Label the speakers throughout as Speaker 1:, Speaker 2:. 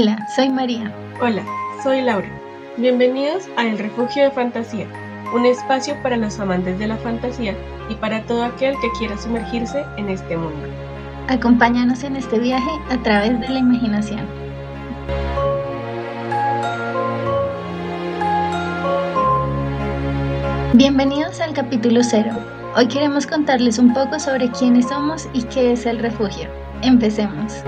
Speaker 1: Hola, soy María.
Speaker 2: Hola, soy Laura. Bienvenidos a El Refugio de Fantasía, un espacio para los amantes de la fantasía y para todo aquel que quiera sumergirse en este mundo.
Speaker 1: Acompáñanos en este viaje a través de la imaginación. Bienvenidos al capítulo 0. Hoy queremos contarles un poco sobre quiénes somos y qué es el refugio. Empecemos.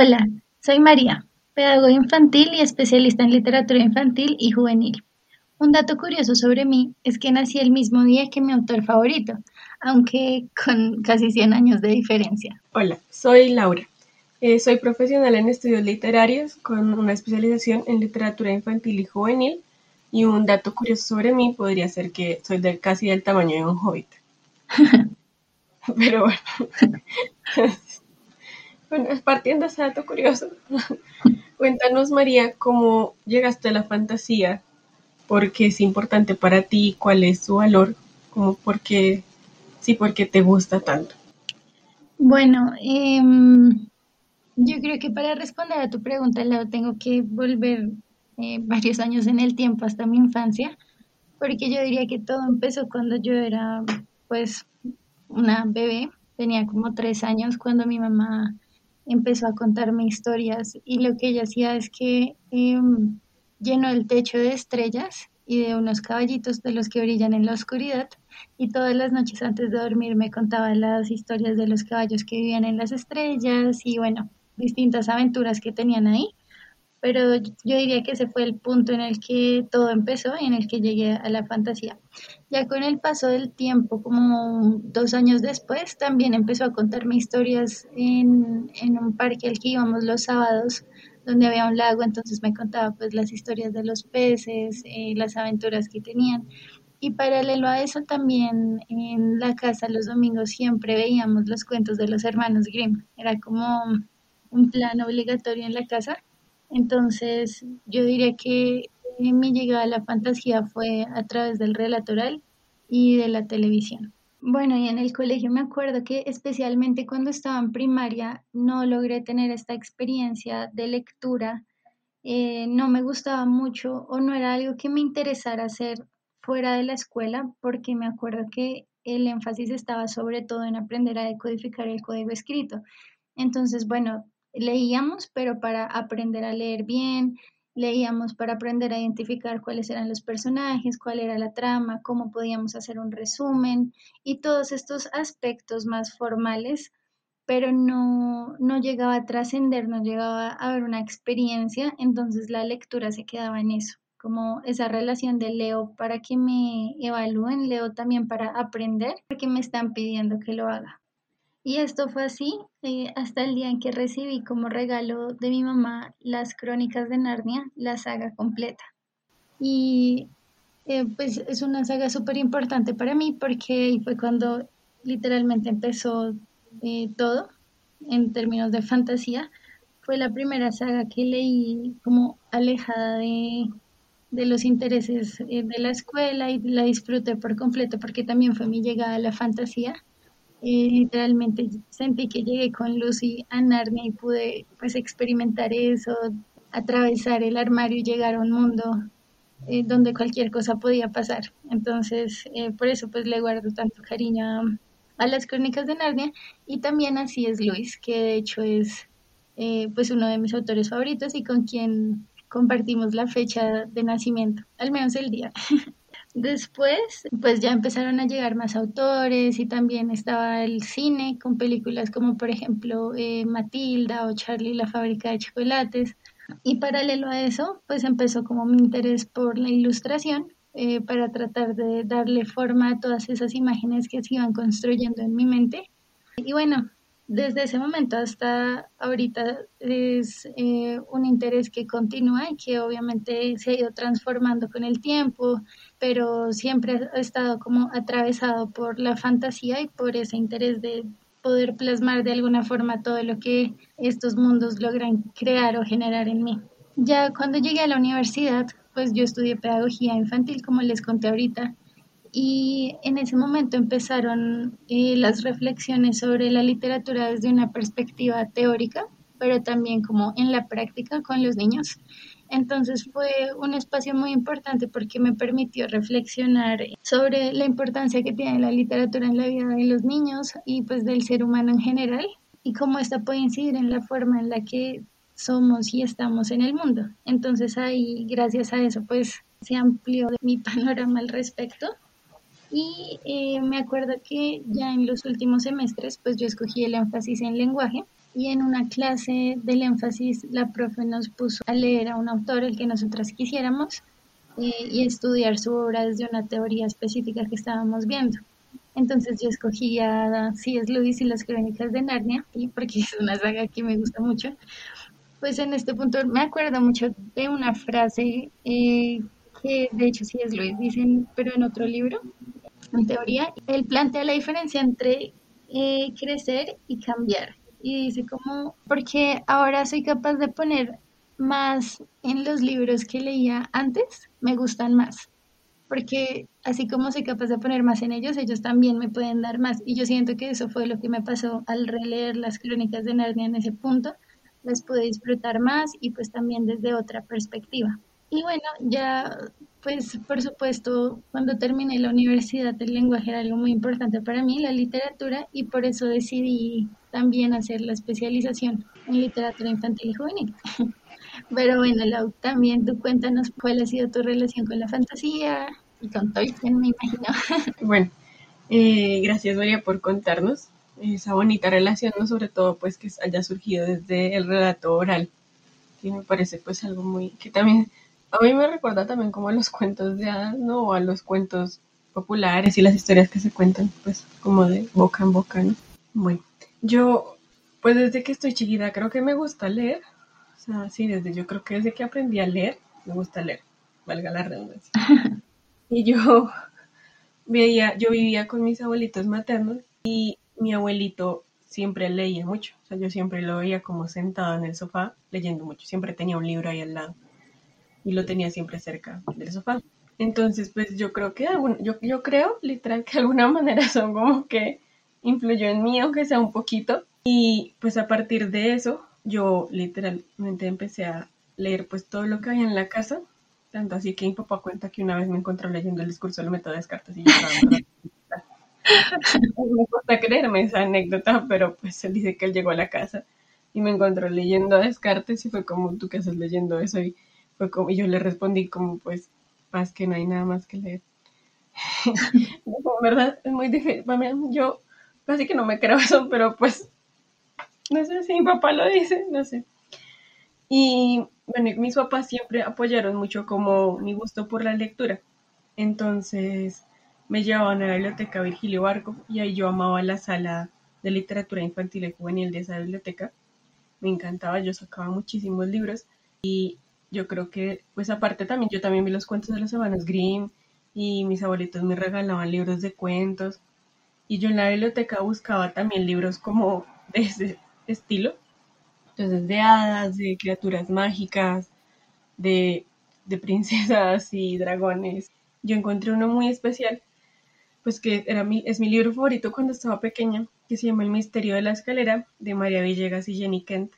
Speaker 1: Hola, soy María, pedagoga infantil y especialista en literatura infantil y juvenil. Un dato curioso sobre mí es que nací el mismo día que mi autor favorito, aunque con casi 100 años de diferencia.
Speaker 2: Hola, soy Laura. Eh, soy profesional en estudios literarios con una especialización en literatura infantil y juvenil. Y un dato curioso sobre mí podría ser que soy del, casi del tamaño de un hobbit. Pero bueno. Bueno, partiendo ese dato curioso, cuéntanos María cómo llegaste a la fantasía, por qué es importante para ti, cuál es su valor, como por qué, sí, por qué te gusta tanto.
Speaker 1: Bueno, em, yo creo que para responder a tu pregunta, tengo que volver eh, varios años en el tiempo hasta mi infancia, porque yo diría que todo empezó cuando yo era, pues, una bebé, tenía como tres años cuando mi mamá empezó a contarme historias y lo que ella hacía es que em, llenó el techo de estrellas y de unos caballitos de los que brillan en la oscuridad y todas las noches antes de dormir me contaba las historias de los caballos que vivían en las estrellas y bueno, distintas aventuras que tenían ahí pero yo diría que ese fue el punto en el que todo empezó y en el que llegué a la fantasía. Ya con el paso del tiempo, como dos años después, también empezó a contarme historias en, en un parque al que íbamos los sábados, donde había un lago, entonces me contaba pues las historias de los peces, eh, las aventuras que tenían. Y paralelo a eso también en la casa los domingos siempre veíamos los cuentos de los hermanos Grimm. Era como un plan obligatorio en la casa entonces, yo diría que mi llegada a la fantasía fue a través del relato oral y de la televisión. Bueno, y en el colegio me acuerdo que especialmente cuando estaba en primaria no logré tener esta experiencia de lectura. Eh, no me gustaba mucho o no era algo que me interesara hacer fuera de la escuela porque me acuerdo que el énfasis estaba sobre todo en aprender a decodificar el código escrito. Entonces, bueno, leíamos, pero para aprender a leer bien, leíamos para aprender a identificar cuáles eran los personajes, cuál era la trama, cómo podíamos hacer un resumen y todos estos aspectos más formales, pero no, no llegaba a trascender, no llegaba a haber una experiencia, entonces la lectura se quedaba en eso, como esa relación de leo para que me evalúen, leo también para aprender, porque me están pidiendo que lo haga. Y esto fue así eh, hasta el día en que recibí como regalo de mi mamá las crónicas de Narnia, la saga completa. Y eh, pues es una saga súper importante para mí porque fue cuando literalmente empezó eh, todo en términos de fantasía. Fue la primera saga que leí como alejada de, de los intereses de la escuela y la disfruté por completo porque también fue mi llegada a la fantasía y literalmente sentí que llegué con Lucy a Narnia y pude pues experimentar eso, atravesar el armario y llegar a un mundo eh, donde cualquier cosa podía pasar. Entonces, eh, por eso pues le guardo tanto cariño a, las crónicas de Narnia y también así es Luis, que de hecho es eh, pues uno de mis autores favoritos y con quien compartimos la fecha de nacimiento, al menos el día. Después, pues ya empezaron a llegar más autores y también estaba el cine con películas como por ejemplo eh, Matilda o Charlie la fábrica de chocolates. Y paralelo a eso, pues empezó como mi interés por la ilustración eh, para tratar de darle forma a todas esas imágenes que se iban construyendo en mi mente. Y bueno, desde ese momento hasta ahorita es eh, un interés que continúa y que obviamente se ha ido transformando con el tiempo, pero siempre ha estado como atravesado por la fantasía y por ese interés de poder plasmar de alguna forma todo lo que estos mundos logran crear o generar en mí. Ya cuando llegué a la universidad, pues yo estudié pedagogía infantil, como les conté ahorita, y en ese momento empezaron eh, las reflexiones sobre la literatura desde una perspectiva teórica, pero también como en la práctica con los niños. Entonces fue un espacio muy importante porque me permitió reflexionar sobre la importancia que tiene la literatura en la vida de los niños y pues del ser humano en general y cómo esta puede incidir en la forma en la que somos y estamos en el mundo. Entonces ahí, gracias a eso, pues se amplió mi panorama al respecto. Y eh, me acuerdo que ya en los últimos semestres, pues yo escogí el énfasis en lenguaje y en una clase del énfasis la profe nos puso a leer a un autor, el que nosotras quisiéramos, eh, y estudiar su obra desde una teoría específica que estábamos viendo. Entonces yo escogí a C.S. Lewis y las crónicas de Narnia, porque es una saga que me gusta mucho. Pues en este punto me acuerdo mucho de una frase eh, que de hecho C.S. Lewis dicen, pero en otro libro, en teoría, él plantea la diferencia entre eh, crecer y cambiar y dice como, porque ahora soy capaz de poner más en los libros que leía antes, me gustan más. Porque así como soy capaz de poner más en ellos, ellos también me pueden dar más. Y yo siento que eso fue lo que me pasó al releer las crónicas de Narnia en ese punto. Las pude disfrutar más y pues también desde otra perspectiva. Y bueno, ya pues por supuesto, cuando terminé la universidad el lenguaje era algo muy importante para mí, la literatura, y por eso decidí también hacer la especialización en literatura infantil y juvenil. Pero bueno, Lau, también tú cuéntanos cuál ha sido tu relación con la fantasía y con Tolkien, me imagino.
Speaker 2: Bueno, eh, gracias María por contarnos esa bonita relación, ¿no? sobre todo pues que haya surgido desde el relato oral, que me parece pues algo muy, que también a mí me recuerda también como a los cuentos de hadas, ¿no? O a los cuentos populares y las historias que se cuentan, pues, como de boca en boca, ¿no? Bueno, yo, pues desde que estoy chiquita, creo que me gusta leer. O sea, sí, desde yo creo que desde que aprendí a leer, me gusta leer, valga la redundancia. y yo veía, yo vivía con mis abuelitos maternos y mi abuelito siempre leía mucho. O sea, yo siempre lo veía como sentado en el sofá leyendo mucho. Siempre tenía un libro ahí al lado y lo tenía siempre cerca del sofá. Entonces, pues yo creo que, yo, yo creo literal que de alguna manera son como que influyó en mí, aunque sea un poquito. Y pues a partir de eso, yo literalmente empecé a leer pues todo lo que había en la casa. Tanto así que mi papá cuenta que una vez me encontró leyendo el discurso del método de Descartes y yo me cuesta creerme esa anécdota, pero pues él dice que él llegó a la casa y me encontró leyendo a Descartes y fue como, ¿tú qué haces leyendo eso? Y fue como, y yo le respondí como, pues, más que no hay nada más que leer. verdad, es muy difícil. Yo casi que no me creo eso, pero pues, no sé si mi papá lo dice, no sé. Y bueno, mis papás siempre apoyaron mucho como mi gusto por la lectura. Entonces me llevaban a la biblioteca Virgilio Barco y ahí yo amaba la sala de literatura infantil y juvenil de esa biblioteca. Me encantaba, yo sacaba muchísimos libros y yo creo que, pues aparte también, yo también vi los cuentos de los hermanos Grimm y mis abuelitos me regalaban libros de cuentos. Y yo en la biblioteca buscaba también libros como de ese estilo, entonces de hadas, de criaturas mágicas, de, de princesas y dragones. Yo encontré uno muy especial, pues que era mi, es mi libro favorito cuando estaba pequeña, que se llama El misterio de la escalera, de María Villegas y Jenny Kent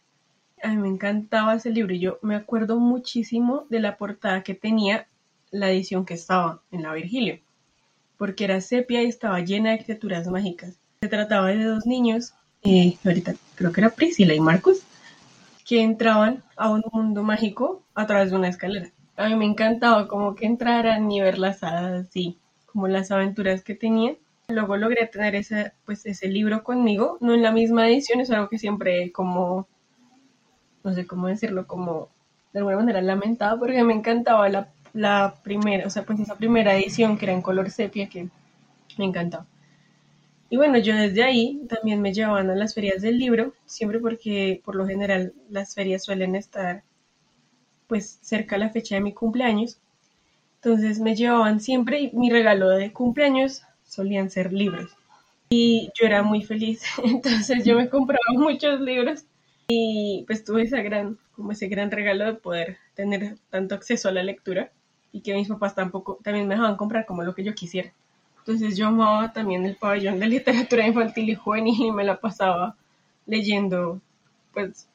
Speaker 2: a mí me encantaba ese libro yo me acuerdo muchísimo de la portada que tenía la edición que estaba en la Virgilio, porque era sepia y estaba llena de criaturas mágicas. Se trataba de dos niños, ahorita creo que era Priscila y Marcos, que entraban a un mundo mágico a través de una escalera. A mí me encantaba como que entraran y ver las hadas y como las aventuras que tenían. Luego logré tener ese, pues, ese libro conmigo, no en la misma edición, es algo que siempre como, no sé cómo decirlo, como de alguna manera lamentaba porque me encantaba la, la primera, o sea, pues esa primera edición que era en color sepia que me encantaba. Y bueno, yo desde ahí también me llevaban a las ferias del libro, siempre porque por lo general las ferias suelen estar pues cerca a la fecha de mi cumpleaños. Entonces me llevaban siempre y mi regalo de cumpleaños solían ser libros. Y yo era muy feliz, entonces yo me compraba muchos libros y pues tuve esa gran, como ese gran regalo de poder tener tanto acceso a la lectura y que mis papás tampoco, también me dejaban comprar como lo que yo quisiera. Entonces yo amaba también el pabellón de literatura infantil y juvenil y me la pasaba leyendo pues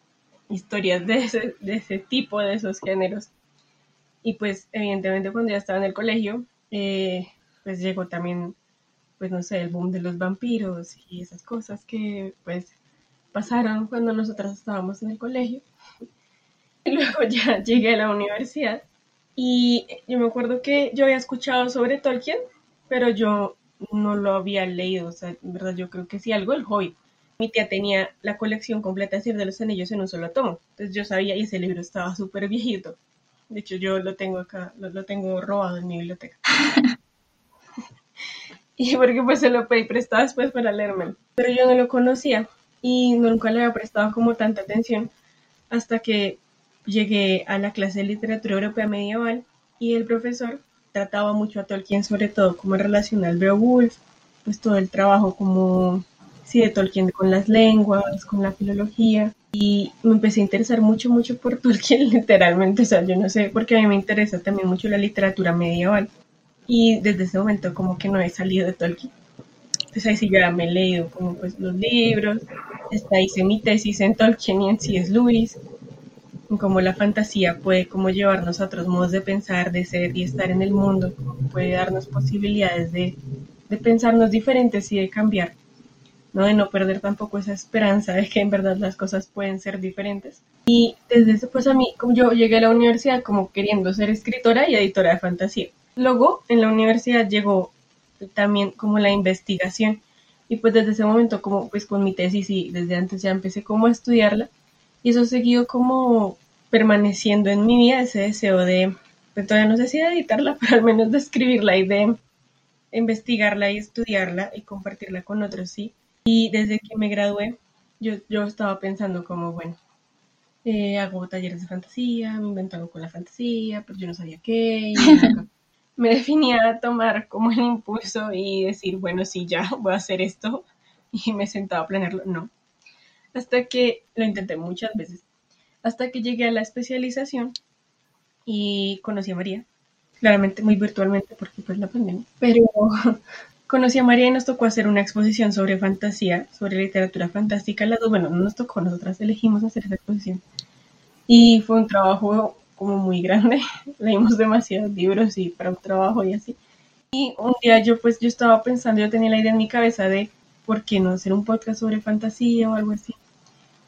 Speaker 2: historias de ese, de ese tipo, de esos géneros. Y pues evidentemente cuando ya estaba en el colegio, eh, pues llegó también, pues no sé, el boom de los vampiros y esas cosas que pues pasaron cuando nosotras estábamos en el colegio. Y luego ya llegué a la universidad y yo me acuerdo que yo había escuchado sobre Tolkien, pero yo no lo había leído, o sea, en verdad yo creo que sí, algo el Hobbit. Mi tía tenía la colección completa de los Anillos en un solo tomo, entonces yo sabía y ese libro estaba súper viejito. De hecho, yo lo tengo acá, lo, tengo robado en mi biblioteca. y porque pues se lo pedí prestado después para leérmelo. Pero yo no lo conocía y nunca le había prestado como tanta atención hasta que llegué a la clase de literatura europea medieval y el profesor trataba mucho a Tolkien, sobre todo como en relación al Beowulf, pues todo el trabajo como, sí, de Tolkien con las lenguas, con la filología, y me empecé a interesar mucho, mucho por Tolkien, literalmente, o sea, yo no sé, porque a mí me interesa también mucho la literatura medieval, y desde ese momento como que no he salido de Tolkien. Entonces ahí sí ya me he leído como pues los libros, hasta hice mi tesis en Tolkien y en C.S. Lewis, cómo la fantasía puede como llevarnos a otros modos de pensar, de ser y estar en el mundo, puede darnos posibilidades de, de pensarnos diferentes y de cambiar, ¿no? de no perder tampoco esa esperanza de que en verdad las cosas pueden ser diferentes. Y desde eso, pues a mí, como yo llegué a la universidad como queriendo ser escritora y editora de fantasía. Luego, en la universidad llegó también como la investigación y pues desde ese momento como pues con mi tesis y desde antes ya empecé como a estudiarla y eso siguió como permaneciendo en mi vida ese deseo de, pues todavía no sé si de editarla, pero al menos de escribirla y de investigarla y estudiarla y compartirla con otros, sí. Y desde que me gradué, yo, yo estaba pensando como, bueno, eh, hago talleres de fantasía, me invento algo con la fantasía, pero yo no sabía qué. Y me definía a tomar como el impulso y decir, bueno, sí, ya voy a hacer esto. Y me sentaba a planearlo. No, hasta que lo intenté muchas veces, hasta que llegué a la especialización y conocí a María, claramente muy virtualmente porque pues la pandemia, pero conocí a María y nos tocó hacer una exposición sobre fantasía, sobre literatura fantástica, las bueno, no nos tocó, nosotras elegimos hacer esa exposición. Y fue un trabajo como muy grande, leímos demasiados libros y para un trabajo y así. Y un día yo pues yo estaba pensando, yo tenía la idea en mi cabeza de por qué no hacer un podcast sobre fantasía o algo así.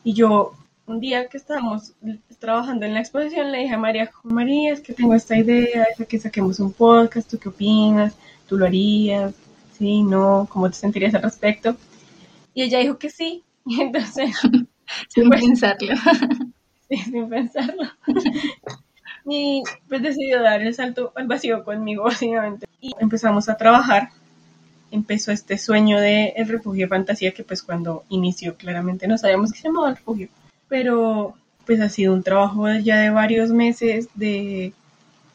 Speaker 2: Y yo, un día que estábamos trabajando en la exposición, le dije a María, María, es que tengo esta idea de que saquemos un podcast, ¿tú qué opinas? ¿Tú lo harías? ¿Sí? ¿No? ¿Cómo te sentirías al respecto? Y ella dijo que sí. Y entonces...
Speaker 1: sin pues, pensarlo.
Speaker 2: Sin pensarlo. y pues decidió dar el salto al vacío conmigo, básicamente. Y empezamos a trabajar empezó este sueño de el refugio fantasía que pues cuando inició claramente no sabíamos que se llamaba el refugio, pero pues ha sido un trabajo ya de varios meses de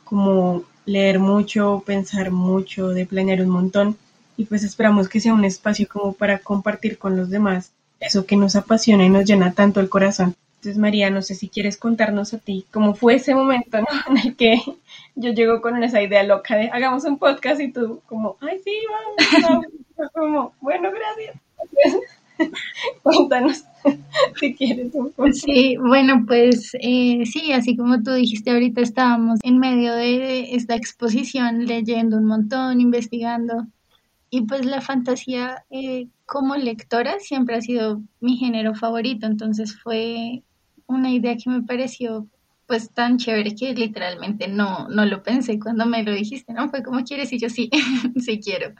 Speaker 2: como leer mucho, pensar mucho, de planear un montón y pues esperamos que sea un espacio como para compartir con los demás eso que nos apasiona y nos llena tanto el corazón. Entonces, María, no sé si quieres contarnos a ti cómo fue ese momento en el que yo llego con esa idea loca de hagamos un podcast y tú como, ay, sí, vamos, como, bueno, gracias. Cuéntanos si quieres un poco.
Speaker 1: Sí, bueno, pues eh, sí, así como tú dijiste ahorita, estábamos en medio de esta exposición leyendo un montón, investigando. Y pues la fantasía eh, como lectora siempre ha sido mi género favorito, entonces fue una idea que me pareció pues tan chévere que literalmente no, no lo pensé cuando me lo dijiste, ¿no? Fue como quieres y yo sí, sí quiero.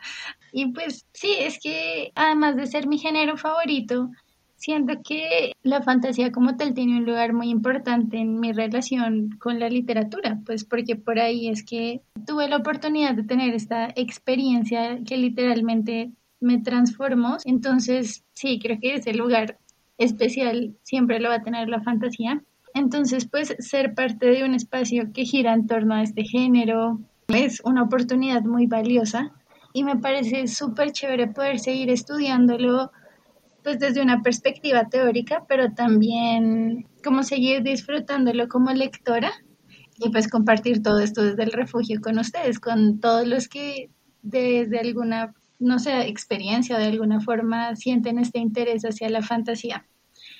Speaker 1: Y pues sí, es que además de ser mi género favorito, siento que la fantasía como tal tiene un lugar muy importante en mi relación con la literatura, pues porque por ahí es que tuve la oportunidad de tener esta experiencia que literalmente me transformó. Entonces, sí, creo que ese lugar especial siempre lo va a tener la fantasía. Entonces, pues ser parte de un espacio que gira en torno a este género es una oportunidad muy valiosa y me parece súper chévere poder seguir estudiándolo pues desde una perspectiva teórica, pero también como seguir disfrutándolo como lectora y pues compartir todo esto desde el refugio con ustedes, con todos los que desde alguna, no sé, experiencia o de alguna forma sienten este interés hacia la fantasía.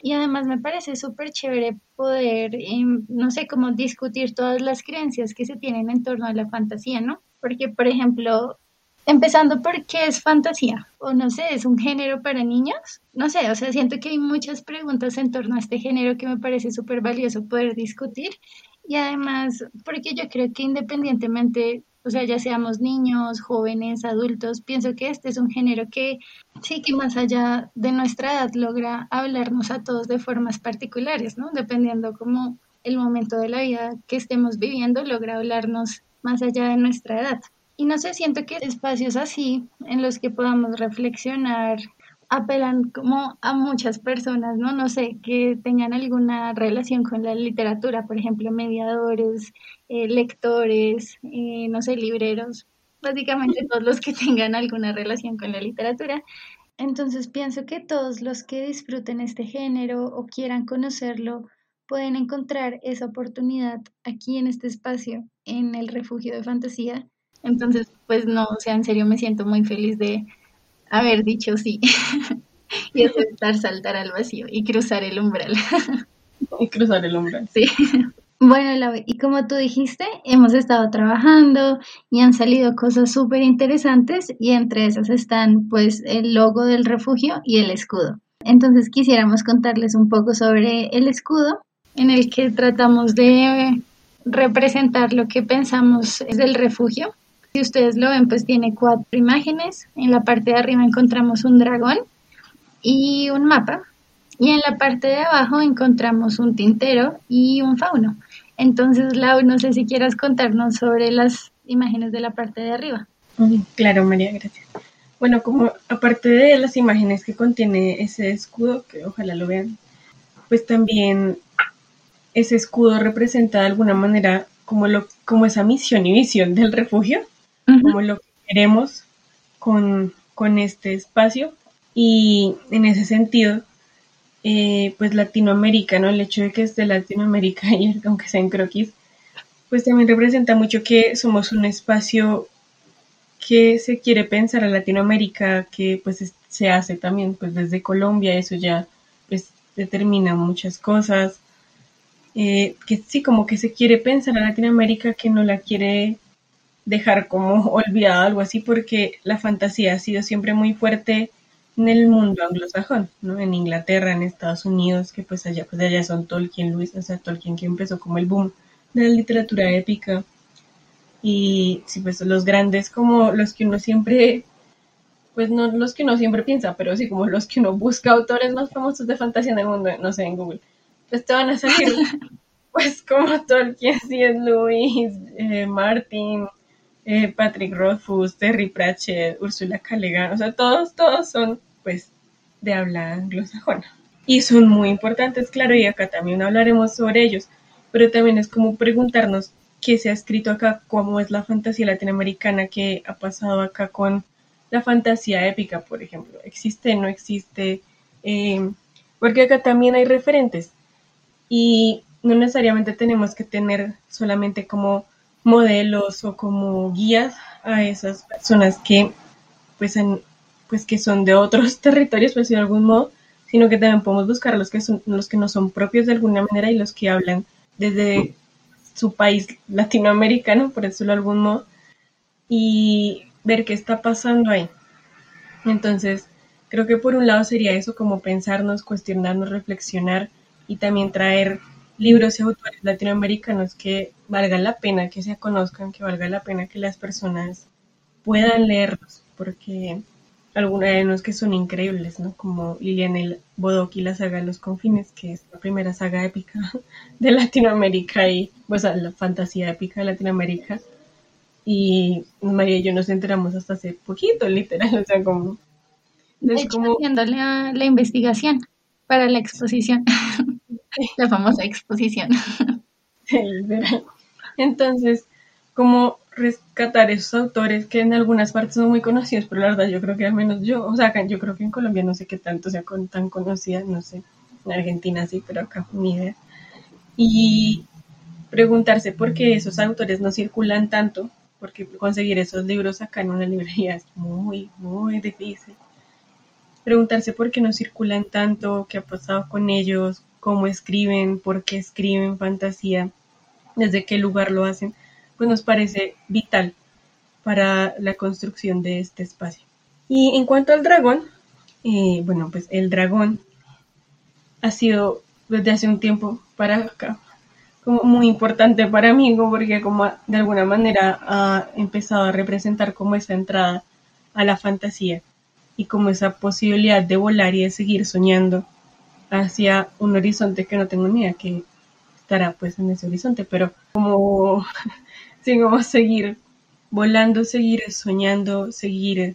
Speaker 1: Y además me parece súper chévere poder, em, no sé, como discutir todas las creencias que se tienen en torno a la fantasía, ¿no? Porque, por ejemplo, empezando por qué es fantasía, o no sé, es un género para niños, no sé, o sea, siento que hay muchas preguntas en torno a este género que me parece súper valioso poder discutir. Y además, porque yo creo que independientemente o sea, ya seamos niños, jóvenes, adultos, pienso que este es un género que sí que más allá de nuestra edad logra hablarnos a todos de formas particulares, ¿no? Dependiendo como el momento de la vida que estemos viviendo, logra hablarnos más allá de nuestra edad. Y no sé, siento que espacios así en los que podamos reflexionar apelan como a muchas personas, ¿no? No sé, que tengan alguna relación con la literatura, por ejemplo, mediadores, eh, lectores, eh, no sé, libreros, básicamente todos los que tengan alguna relación con la literatura. Entonces pienso que todos los que disfruten este género o quieran conocerlo pueden encontrar esa oportunidad aquí en este espacio, en el refugio de fantasía. Entonces, pues no, o sea, en serio me siento muy feliz de haber dicho sí y aceptar saltar al vacío y cruzar el umbral.
Speaker 2: y cruzar el umbral.
Speaker 1: Sí. Bueno, y como tú dijiste, hemos estado trabajando y han salido cosas súper interesantes y entre esas están pues el logo del refugio y el escudo. Entonces quisiéramos contarles un poco sobre el escudo en el que tratamos de representar lo que pensamos es del refugio si ustedes lo ven, pues tiene cuatro imágenes. En la parte de arriba encontramos un dragón y un mapa. Y en la parte de abajo encontramos un tintero y un fauno. Entonces, Lau, no sé si quieras contarnos sobre las imágenes de la parte de arriba.
Speaker 2: Claro, María, gracias. Bueno, como aparte de las imágenes que contiene ese escudo, que ojalá lo vean, pues también ese escudo representa de alguna manera como, lo, como esa misión y visión del refugio como lo que queremos con, este espacio. Y en ese sentido, eh, pues Latinoamérica, ¿no? El hecho de que es de Latinoamérica y aunque sea en croquis, pues también representa mucho que somos un espacio que se quiere pensar a Latinoamérica, que pues se hace también pues desde Colombia, eso ya pues determina muchas cosas, eh, que sí, como que se quiere pensar a Latinoamérica, que no la quiere dejar como olvidada algo así porque la fantasía ha sido siempre muy fuerte en el mundo anglosajón, ¿no? En Inglaterra, en Estados Unidos, que pues allá, pues allá son Tolkien, Luis, o sea, Tolkien que empezó como el boom de la literatura épica. Y sí, pues los grandes como los que uno siempre, pues no los que uno siempre piensa, pero sí como los que uno busca autores más famosos de fantasía en el mundo, no sé, en Google, pues te van a salir, pues como Tolkien, C.S. Lewis, eh, Martin, eh, Patrick Rothfuss, Terry Pratchett, Ursula K. o sea, todos, todos son pues de habla anglosajona. Y son muy importantes, claro, y acá también hablaremos sobre ellos, pero también es como preguntarnos qué se ha escrito acá, cómo es la fantasía latinoamericana, qué ha pasado acá con la fantasía épica, por ejemplo, existe, no existe, eh, porque acá también hay referentes y no necesariamente tenemos que tener solamente como modelos o como guías a esas personas que pues, pues que son de otros territorios, por decirlo de algún modo, sino que también podemos buscar los que son los que no son propios de alguna manera y los que hablan desde su país latinoamericano, por decirlo de algún modo, y ver qué está pasando ahí. Entonces, creo que por un lado sería eso, como pensarnos, cuestionarnos, reflexionar y también traer libros y autores latinoamericanos que valga la pena que se conozcan, que valga la pena que las personas puedan leerlos, porque algunos de los que son increíbles, ¿no? Como Liliana Bodoc y la saga de los confines, que es la primera saga épica de Latinoamérica y, pues, la fantasía épica de Latinoamérica. Y María y yo nos enteramos hasta hace poquito, literal, o sea, como...
Speaker 1: De hecho, como... haciendo la, la investigación para la exposición, la famosa exposición.
Speaker 2: Entonces, como rescatar esos autores que en algunas partes son muy conocidos, pero la verdad yo creo que al menos yo, o sea, yo creo que en Colombia no sé qué tanto sea tan conocida, no sé, en Argentina sí, pero acá ni idea. Y preguntarse por qué esos autores no circulan tanto, porque conseguir esos libros acá en una librería es muy, muy difícil. Preguntarse por qué no circulan tanto, qué ha pasado con ellos, cómo escriben, por qué escriben fantasía, desde qué lugar lo hacen pues nos parece vital para la construcción de este espacio. Y en cuanto al dragón, eh, bueno, pues el dragón ha sido desde hace un tiempo para acá como muy importante para mí, porque como de alguna manera ha empezado a representar como esa entrada a la fantasía y como esa posibilidad de volar y de seguir soñando hacia un horizonte que no tengo ni idea que estará pues en ese horizonte, pero como sí, como seguir volando, seguir soñando, seguir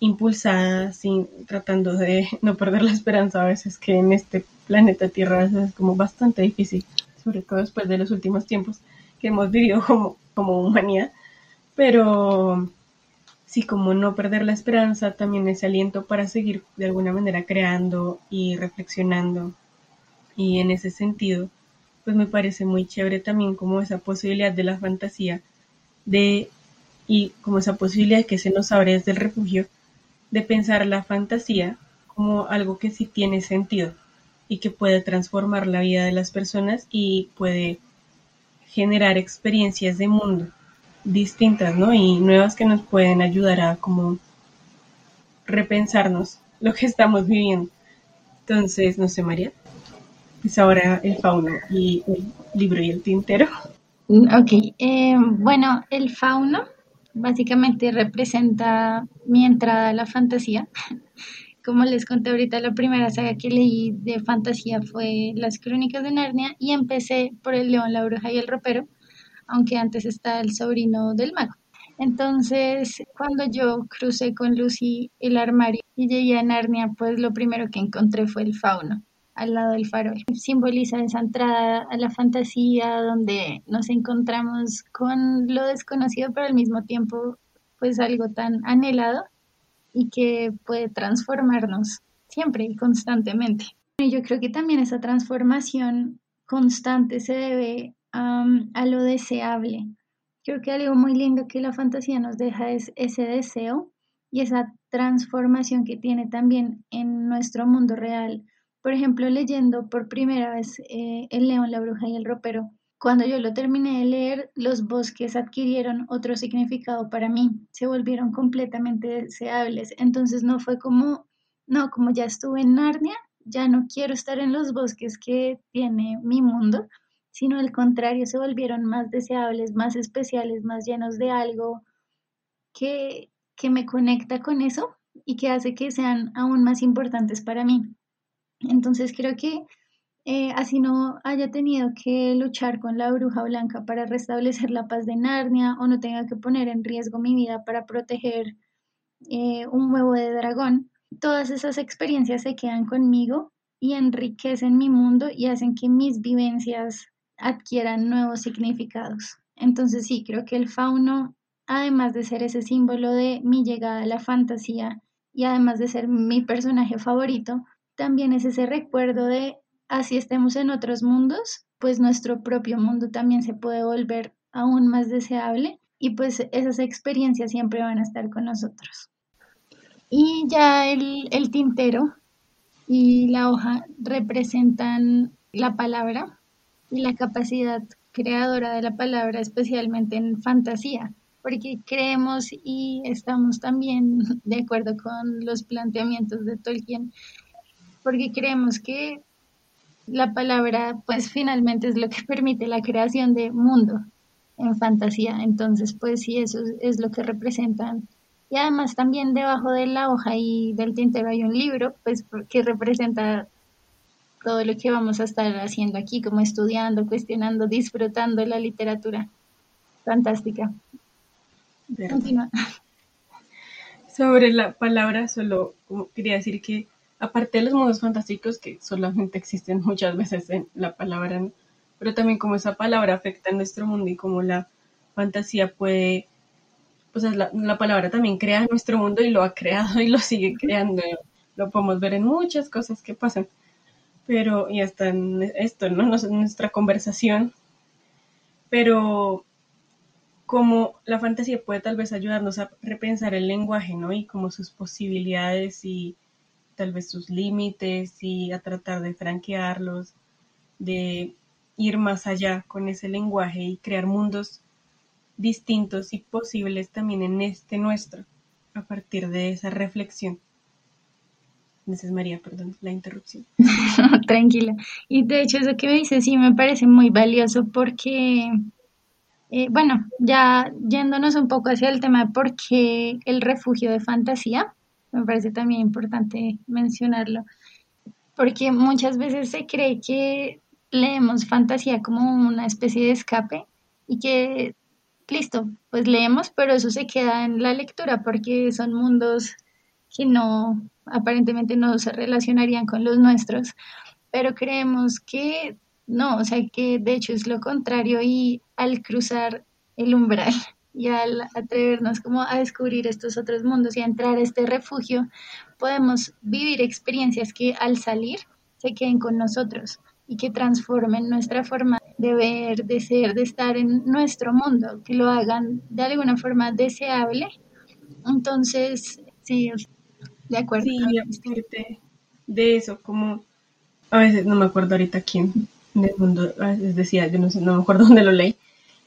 Speaker 2: impulsada, sin, tratando de no perder la esperanza a veces que en este planeta Tierra es como bastante difícil, sobre todo después de los últimos tiempos que hemos vivido como, como humanidad, pero sí, como no perder la esperanza, también ese aliento para seguir de alguna manera creando y reflexionando. Y en ese sentido, pues me parece muy chévere también como esa posibilidad de la fantasía de y como esa posibilidad que se nos abre desde el refugio de pensar la fantasía como algo que sí tiene sentido y que puede transformar la vida de las personas y puede generar experiencias de mundo distintas, ¿no? Y nuevas que nos pueden ayudar a como repensarnos lo que estamos viviendo. Entonces, no sé, María pues ahora el fauno y el libro y el tintero.
Speaker 1: Ok, eh, bueno, el fauno básicamente representa mi entrada a la fantasía. Como les conté ahorita, la primera saga que leí de fantasía fue Las Crónicas de Narnia y empecé por El León, la Bruja y el Ropero, aunque antes está El Sobrino del Mago. Entonces, cuando yo crucé con Lucy el armario y llegué a Narnia, pues lo primero que encontré fue el fauno al lado del farol. Simboliza esa entrada a la fantasía donde nos encontramos con lo desconocido, pero al mismo tiempo pues algo tan anhelado y que puede transformarnos siempre y constantemente. Y yo creo que también esa transformación constante se debe a lo deseable. Creo que algo muy lindo que la fantasía nos deja es ese deseo y esa transformación que tiene también en nuestro mundo real por ejemplo, leyendo por primera vez eh, El león, la bruja y el ropero, cuando yo lo terminé de leer, los bosques adquirieron otro significado para mí, se volvieron completamente deseables. Entonces no fue como, no, como ya estuve en Narnia, ya no quiero estar en los bosques que tiene mi mundo, sino al contrario, se volvieron más deseables, más especiales, más llenos de algo que, que me conecta con eso y que hace que sean aún más importantes para mí. Entonces creo que eh, así no haya tenido que luchar con la bruja blanca para restablecer la paz de Narnia o no tenga que poner en riesgo mi vida para proteger eh, un huevo de dragón, todas esas experiencias se quedan conmigo y enriquecen mi mundo y hacen que mis vivencias adquieran nuevos significados. Entonces sí, creo que el fauno, además de ser ese símbolo de mi llegada a la fantasía y además de ser mi personaje favorito, también es ese recuerdo de así estemos en otros mundos, pues nuestro propio mundo también se puede volver aún más deseable y pues esas experiencias siempre van a estar con nosotros. Y ya el, el tintero y la hoja representan la palabra y la capacidad creadora de la palabra, especialmente en fantasía, porque creemos y estamos también de acuerdo con los planteamientos de Tolkien porque creemos que la palabra pues finalmente es lo que permite la creación de mundo en fantasía. Entonces pues sí, eso es, lo que representan. Y además también debajo de la hoja y del tintero hay un libro pues que representa todo lo que vamos a estar haciendo aquí, como estudiando, cuestionando, disfrutando la literatura. Fantástica. Continúa.
Speaker 2: Sobre la palabra, solo quería decir que aparte de los mundos fantásticos que solamente existen muchas veces en la palabra, pero también como esa palabra afecta a nuestro mundo y como la fantasía puede, pues la, la palabra también crea nuestro mundo y lo ha creado y lo sigue creando. Lo podemos ver en muchas cosas que pasan. Pero, y hasta en esto, ¿no? Nuestra conversación. Pero como la fantasía puede tal vez ayudarnos a repensar el lenguaje, ¿no? Y como sus posibilidades y tal vez sus límites y a tratar de franquearlos, de ir más allá con ese lenguaje y crear mundos distintos y posibles también en este nuestro, a partir de esa reflexión. Gracias María, perdón, la interrupción.
Speaker 1: Tranquila. Y de hecho eso que me dice sí me parece muy valioso porque eh, bueno, ya yéndonos un poco hacia el tema de por qué el refugio de fantasía, me parece también importante mencionarlo, porque muchas veces se cree que leemos fantasía como una especie de escape y que, listo, pues leemos, pero eso se queda en la lectura porque son mundos que no, aparentemente no se relacionarían con los nuestros, pero creemos que no, o sea que de hecho es lo contrario y al cruzar el umbral y al atrevernos como a descubrir estos otros mundos y a entrar a este refugio, podemos vivir experiencias que al salir se queden con nosotros y que transformen nuestra forma de ver, de ser, de estar en nuestro mundo, que lo hagan de alguna forma deseable. Entonces, sí, de acuerdo.
Speaker 2: Sí, de eso, como a veces no me acuerdo ahorita quién del mundo, decía, yo no sé, no me acuerdo dónde lo leí,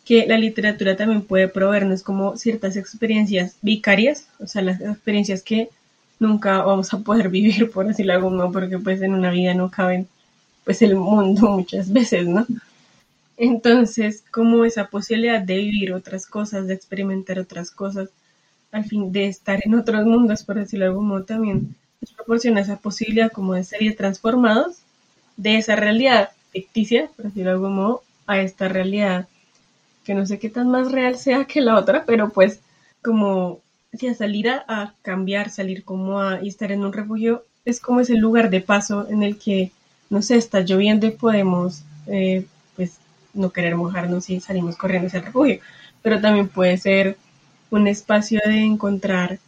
Speaker 2: que la literatura también puede proveernos como ciertas experiencias vicarias, o sea, las experiencias que nunca vamos a poder vivir, por decirlo de porque pues en una vida no caben pues el mundo muchas veces, ¿no? Entonces, como esa posibilidad de vivir otras cosas, de experimentar otras cosas, al fin de estar en otros mundos, por decirlo de algún modo, también nos proporciona esa posibilidad como de ser transformados de esa realidad ficticia, por decirlo de algún modo, a esta realidad que no sé qué tan más real sea que la otra, pero pues como si a salir a, cambiar, salir como a estar en un refugio es como ese lugar de paso en el que, no sé, está lloviendo y podemos eh, pues no querer mojarnos y salimos corriendo hacia el refugio, pero también puede ser un espacio de encontrar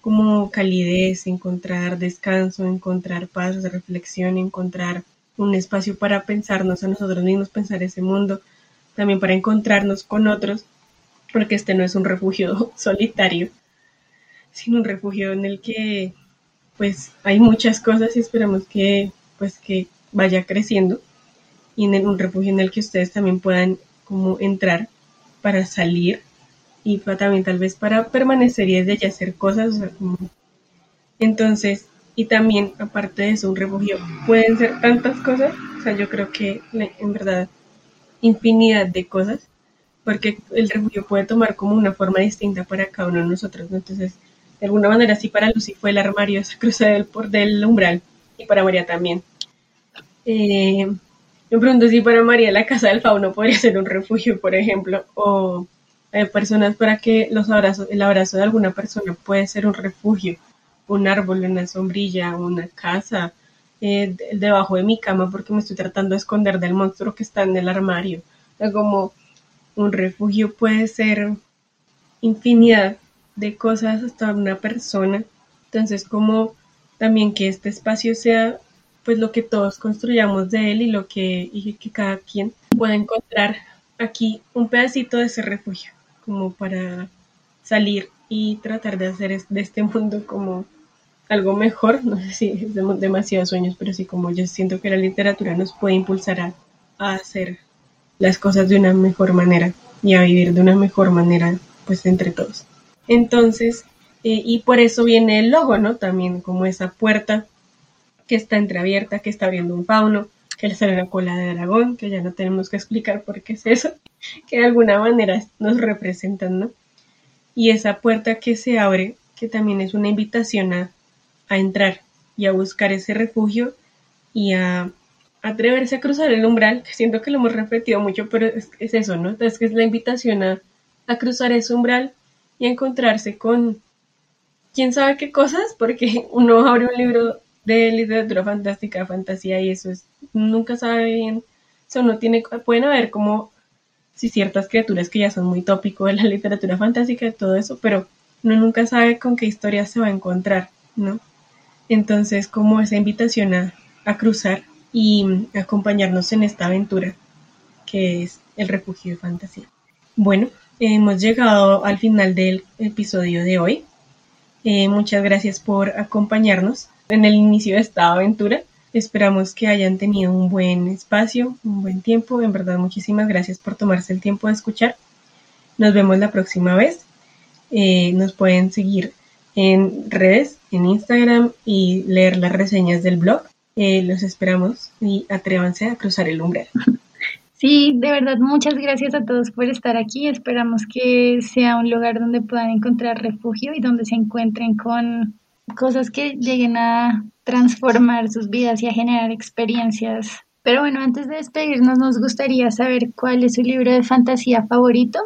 Speaker 2: como calidez, encontrar descanso, encontrar paz, reflexión, encontrar un espacio para pensarnos a nosotros mismos, pensar ese mundo, también para encontrarnos con otros, porque este no es un refugio solitario, sino un refugio en el que pues hay muchas cosas y esperamos que pues que vaya creciendo y en un refugio en el que ustedes también puedan como entrar para salir y también tal vez para permanecer y desde ya hacer cosas. Entonces, y también, aparte de eso, un refugio pueden ser tantas cosas, o sea, yo creo que en verdad infinidad de cosas, porque el refugio puede tomar como una forma distinta para cada uno de nosotros, Entonces, de alguna manera, sí para Lucy fue el armario, esa cruza del, por del umbral, y para María también. Eh, yo pregunto si para María la casa del fauno podría ser un refugio, por ejemplo, hay personas para que los abrazos, el abrazo de alguna persona puede ser un refugio un árbol, una sombrilla, una casa, eh, debajo de mi cama porque me estoy tratando de esconder del monstruo que está en el armario. como un refugio puede ser infinidad de cosas hasta una persona. Entonces, como también que este espacio sea pues lo que todos construyamos de él y lo que, y que cada quien pueda encontrar aquí un pedacito de ese refugio, como para salir y tratar de hacer de este mundo como algo mejor, no sé si es demasiados sueños, pero sí como yo siento que la literatura nos puede impulsar a, hacer las cosas de una mejor manera y a vivir de una mejor manera, pues entre todos. Entonces, eh, y por eso viene el logo, ¿no? También como esa puerta que está entreabierta, que está abriendo un fauno, que le sale una cola de dragón, que ya no tenemos que explicar por qué es eso, que de alguna manera nos representan, ¿no? Y esa puerta que se abre, que también es una invitación a, a entrar y a buscar ese refugio y a atreverse a cruzar el umbral, que siento que lo hemos repetido mucho, pero es, eso, ¿no? Es que es la invitación a, a cruzar ese umbral y a encontrarse con quién sabe qué cosas, porque uno abre un libro de literatura fantástica, fantasía y eso es, nunca sabe bien, o no tiene, pueden haber como si ciertas criaturas que ya son muy tópico de la literatura fantástica y todo eso, pero uno nunca sabe con qué historia se va a encontrar, ¿no? Entonces, como esa invitación a, a cruzar y acompañarnos en esta aventura que es el refugio de fantasía. Bueno, hemos llegado al final del episodio de hoy. Eh, muchas gracias por acompañarnos en el inicio de esta aventura. Esperamos que hayan tenido un buen espacio, un buen tiempo. En verdad, muchísimas gracias por tomarse el tiempo de escuchar. Nos vemos la próxima vez. Eh, nos pueden seguir en redes, en Instagram y leer las reseñas del blog. Eh, los esperamos y atrévanse a cruzar el umbral.
Speaker 1: Sí, de verdad, muchas gracias a todos por estar aquí. Esperamos que sea un lugar donde puedan encontrar refugio y donde se encuentren con cosas que lleguen a transformar sus vidas y a generar experiencias. Pero bueno, antes de despedirnos, nos gustaría saber cuál es su libro de fantasía favorito.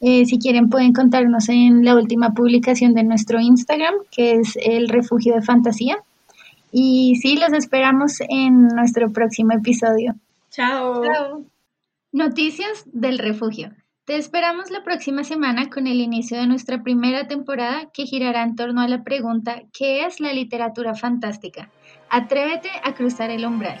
Speaker 1: Eh, si quieren, pueden contarnos en la última publicación de nuestro Instagram, que es el refugio de fantasía. Y sí, los esperamos en nuestro próximo episodio.
Speaker 2: Chao.
Speaker 1: Chao. Noticias del refugio. Te esperamos la próxima semana con el inicio de nuestra primera temporada que girará en torno a la pregunta ¿qué es la literatura fantástica? Atrévete a cruzar el umbral.